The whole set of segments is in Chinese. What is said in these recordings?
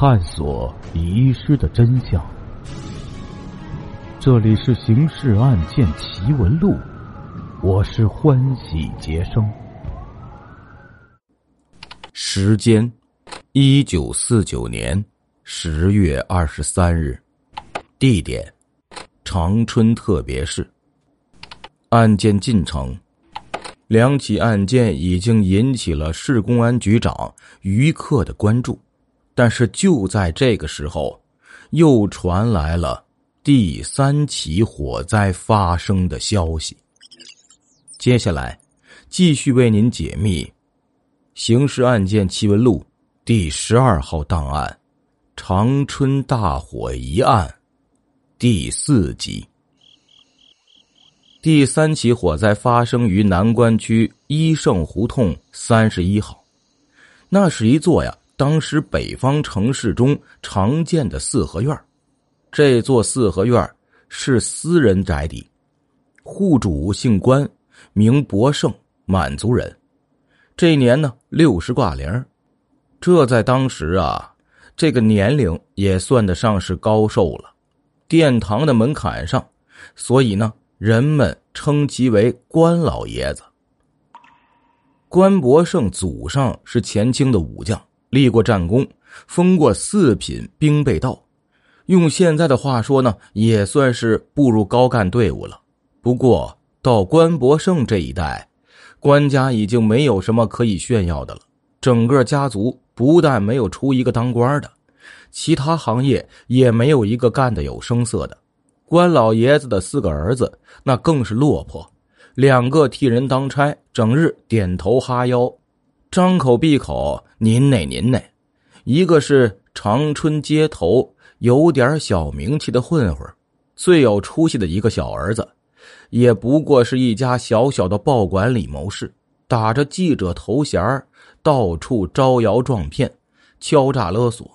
探索遗失的真相。这里是《刑事案件奇闻录》，我是欢喜杰生。时间：一九四九年十月二十三日。地点：长春特别市。案件进程：两起案件已经引起了市公安局长于克的关注，但是就在这个时候，又传来了第三起火灾发生的消息。接下来，继续为您解密《刑事案件奇闻录》第十二号档案——长春大火一案第四集。第三起火灾发生于南关区一圣胡同三十一号，那是一座呀，当时北方城市中常见的四合院。这座四合院是私人宅邸，户主姓关，名博胜，满族人。这年呢，六十挂零，这在当时啊，这个年龄也算得上是高寿了。殿堂的门槛上，所以呢。人们称其为关老爷子。关伯胜祖上是前清的武将，立过战功，封过四品兵备道。用现在的话说呢，也算是步入高干队伍了。不过到关伯胜这一代，关家已经没有什么可以炫耀的了。整个家族不但没有出一个当官的，其他行业也没有一个干的有声色的。关老爷子的四个儿子，那更是落魄，两个替人当差，整日点头哈腰，张口闭口“您内您内”；一个是长春街头有点小名气的混混，最有出息的一个小儿子，也不过是一家小小的报馆里谋事，打着记者头衔到处招摇撞骗，敲诈勒索。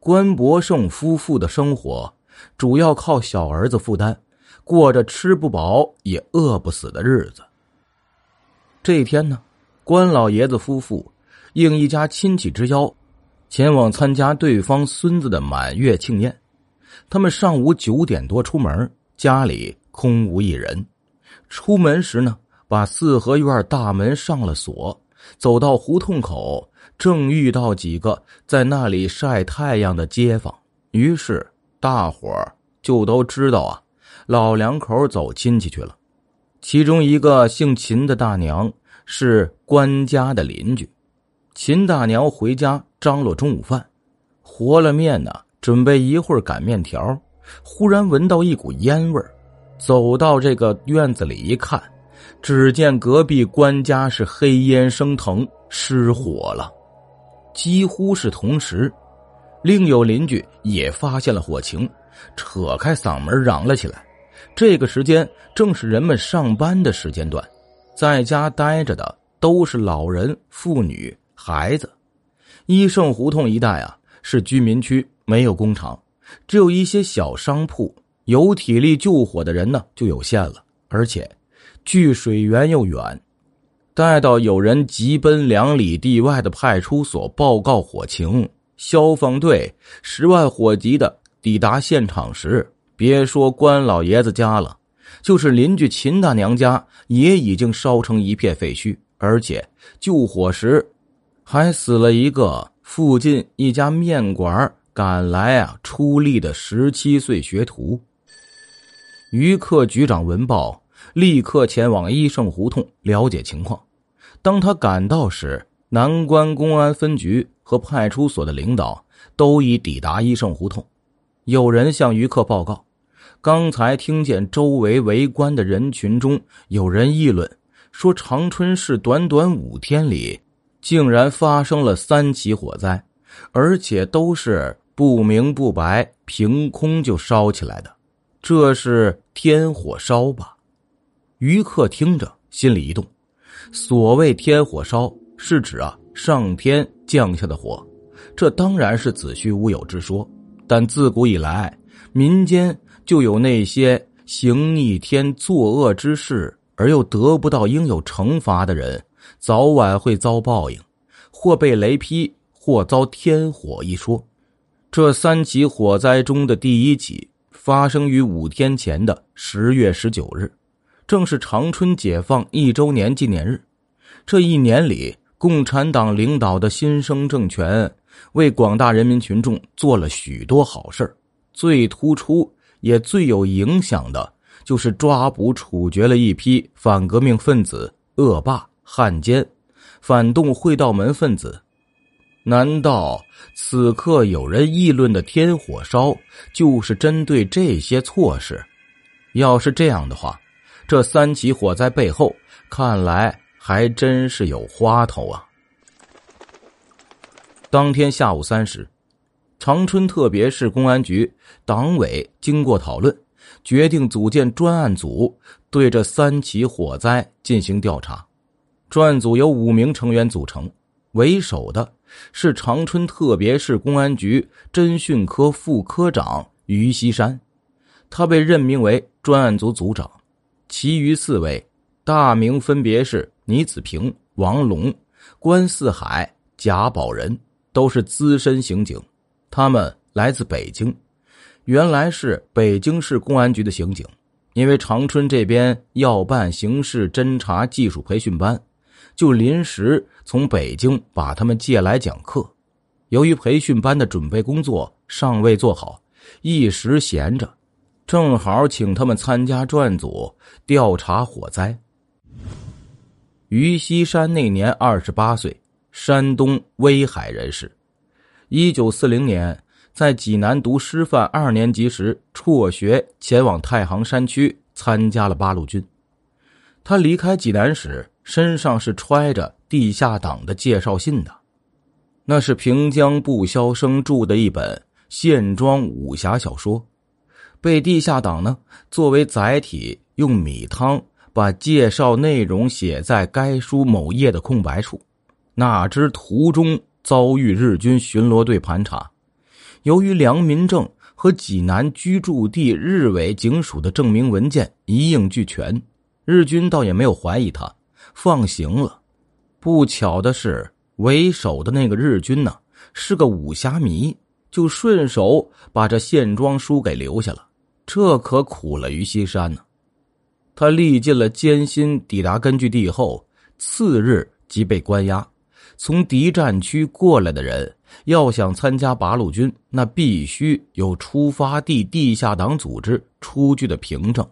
关伯胜夫妇的生活。主要靠小儿子负担，过着吃不饱也饿不死的日子。这一天呢，关老爷子夫妇应一家亲戚之邀，前往参加对方孙子的满月庆宴。他们上午九点多出门，家里空无一人。出门时呢，把四合院大门上了锁。走到胡同口，正遇到几个在那里晒太阳的街坊，于是。大伙儿就都知道啊，老两口走亲戚去了。其中一个姓秦的大娘是关家的邻居。秦大娘回家张罗中午饭，和了面呢，准备一会儿擀面条。忽然闻到一股烟味儿走到这个院子里一看，只见隔壁关家是黑烟升腾，失火了。几乎是同时。另有邻居也发现了火情，扯开嗓门嚷了起来。这个时间正是人们上班的时间段，在家待着的都是老人、妇女、孩子。一盛胡同一带啊，是居民区，没有工厂，只有一些小商铺。有体力救火的人呢就有限了，而且距水源又远。待到有人急奔两里地外的派出所报告火情。消防队十万火急的抵达现场时，别说关老爷子家了，就是邻居秦大娘家也已经烧成一片废墟，而且救火时还死了一个附近一家面馆赶来啊出力的十七岁学徒。于克局长闻报，立刻前往一盛胡同了解情况。当他赶到时，南关公安分局和派出所的领导都已抵达一盛胡同。有人向于克报告，刚才听见周围围观的人群中有人议论，说长春市短短五天里，竟然发生了三起火灾，而且都是不明不白，凭空就烧起来的。这是天火烧吧？于克听着心里一动，所谓天火烧。是指啊，上天降下的火，这当然是子虚乌有之说。但自古以来，民间就有那些行逆天、作恶之事而又得不到应有惩罚的人，早晚会遭报应，或被雷劈，或遭天火一说。这三起火灾中的第一起发生于五天前的十月十九日，正是长春解放一周年纪念日。这一年里，共产党领导的新生政权为广大人民群众做了许多好事最突出也最有影响的，就是抓捕处决了一批反革命分子、恶霸、汉奸、反动会道门分子。难道此刻有人议论的天火烧就是针对这些措施？要是这样的话，这三起火灾背后看来还真是有花头啊！当天下午三时，长春特别市公安局党委经过讨论，决定组建专案组，对这三起火灾进行调查。专案组由五名成员组成，为首的。是长春特别市公安局侦讯科副科长于锡山，他被任命为专案组组长。其余四位大名分别是倪子平、王龙、关四海、贾宝仁，都是资深刑警。他们来自北京，原来是北京市公安局的刑警，因为长春这边要办刑事侦查技术培训班。就临时从北京把他们借来讲课。由于培训班的准备工作尚未做好，一时闲着，正好请他们参加专案组调查火灾。于西山那年二十八岁，山东威海人士。一九四零年在济南读师范二年级时辍学，前往太行山区参加了八路军。他离开济南时。身上是揣着地下党的介绍信的，那是平江不肖生著的一本线装武侠小说，被地下党呢作为载体，用米汤把介绍内容写在该书某页的空白处。哪知途中遭遇日军巡逻队盘查，由于良民证和济南居住地日伪警署的证明文件一应俱全，日军倒也没有怀疑他。放行了，不巧的是，为首的那个日军呢是个武侠迷，就顺手把这线装书给留下了。这可苦了于西山呢。他历尽了艰辛，抵达根据地后，次日即被关押。从敌占区过来的人要想参加八路军，那必须有出发地地下党组织出具的凭证，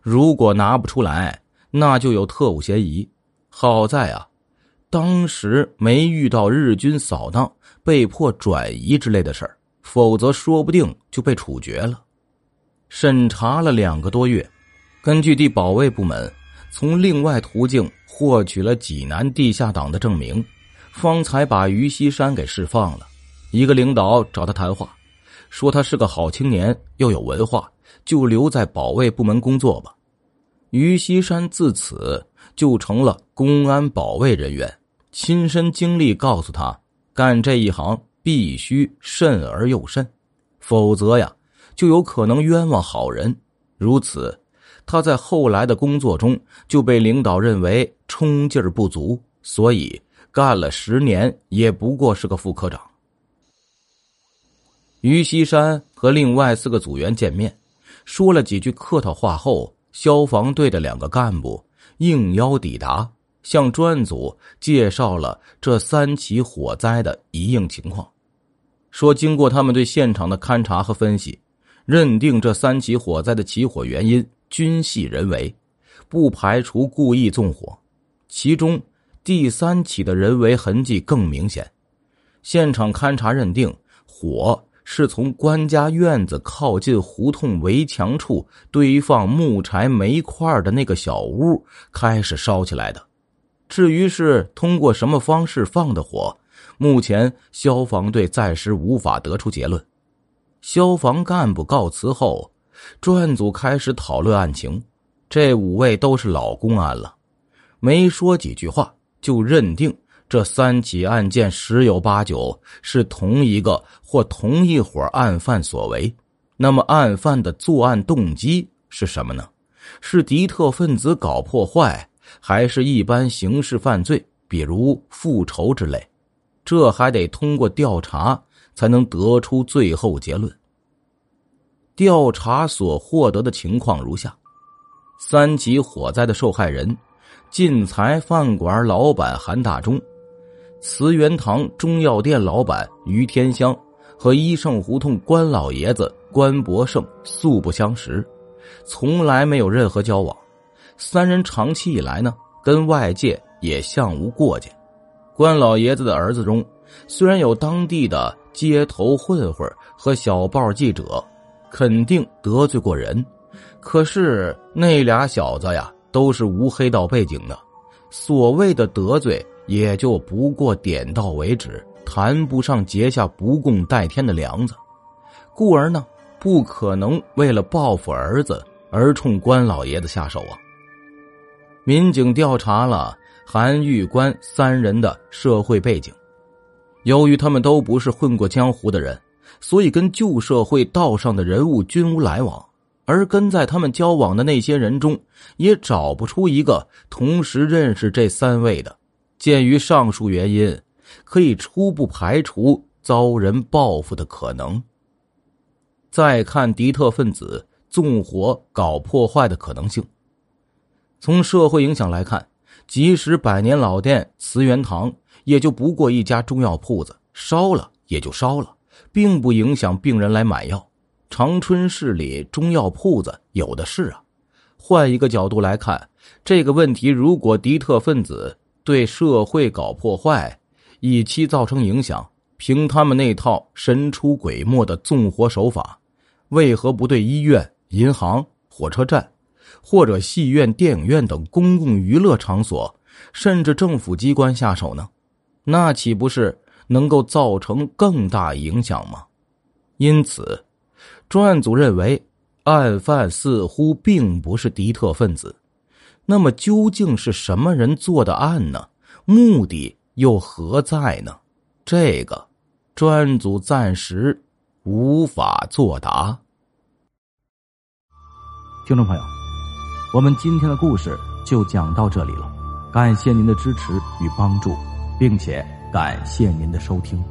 如果拿不出来。那就有特务嫌疑。好在啊，当时没遇到日军扫荡、被迫转移之类的事儿，否则说不定就被处决了。审查了两个多月，根据地保卫部门从另外途径获取了济南地下党的证明，方才把于西山给释放了。一个领导找他谈话，说他是个好青年，又有文化，就留在保卫部门工作吧。于西山自此就成了公安保卫人员，亲身经历告诉他，干这一行必须慎而又慎，否则呀，就有可能冤枉好人。如此，他在后来的工作中就被领导认为冲劲儿不足，所以干了十年也不过是个副科长。于西山和另外四个组员见面，说了几句客套话后。消防队的两个干部应邀抵达，向专案组介绍了这三起火灾的一应情况，说经过他们对现场的勘查和分析，认定这三起火灾的起火原因均系人为，不排除故意纵火。其中第三起的人为痕迹更明显，现场勘查认定火。是从官家院子靠近胡同围墙处堆放木柴煤块的那个小屋开始烧起来的。至于是通过什么方式放的火，目前消防队暂时无法得出结论。消防干部告辞后，专案组开始讨论案情。这五位都是老公安了，没说几句话就认定。这三起案件十有八九是同一个或同一伙案犯所为。那么，案犯的作案动机是什么呢？是敌特分子搞破坏，还是一般刑事犯罪，比如复仇之类？这还得通过调查才能得出最后结论。调查所获得的情况如下：三起火灾的受害人，晋财饭馆老板韩大忠，慈源堂中药店老板于天香和一圣胡同关老爷子关伯胜素不相识，从来没有任何交往。三人长期以来呢，跟外界也相无过节。关老爷子的儿子中，虽然有当地的街头混混和小报记者，肯定得罪过人，可是那俩小子呀，都是无黑道背景的，所谓的得罪，也就不过点到为止，谈不上结下不共戴天的梁子，故而呢，不可能为了报复儿子而冲关老爷子下手啊。民警调查了。韩玉关三人的社会背景，由于他们都不是混过江湖的人，所以跟旧社会道上的人物均无来往。而跟在他们交往的那些人中，也找不出一个同时认识这三位的。鉴于上述原因，可以初步排除遭人报复的可能。再看敌特分子纵火搞破坏的可能性，从社会影响来看。即使百年老店慈源堂，也就不过一家中药铺子，烧了也就烧了，并不影响病人来买药。长春市里中药铺子有的是啊。换一个角度来看这个问题，如果敌特分子对社会搞破坏，以期造成影响，凭他们那套神出鬼没的纵火手法，为何不对医院、银行、火车站？或者戏院、电影院等公共娱乐场所，甚至政府机关下手呢？那岂不是能够造成更大影响吗？因此，专案组认为案犯似乎并不是敌特分子。那么，究竟是什么人做的案呢？目的又何在呢？这个，专案组暂时无法作答。听众朋友。我们今天的故事就讲到这里了，感谢您的支持与帮助，并且感谢您的收听。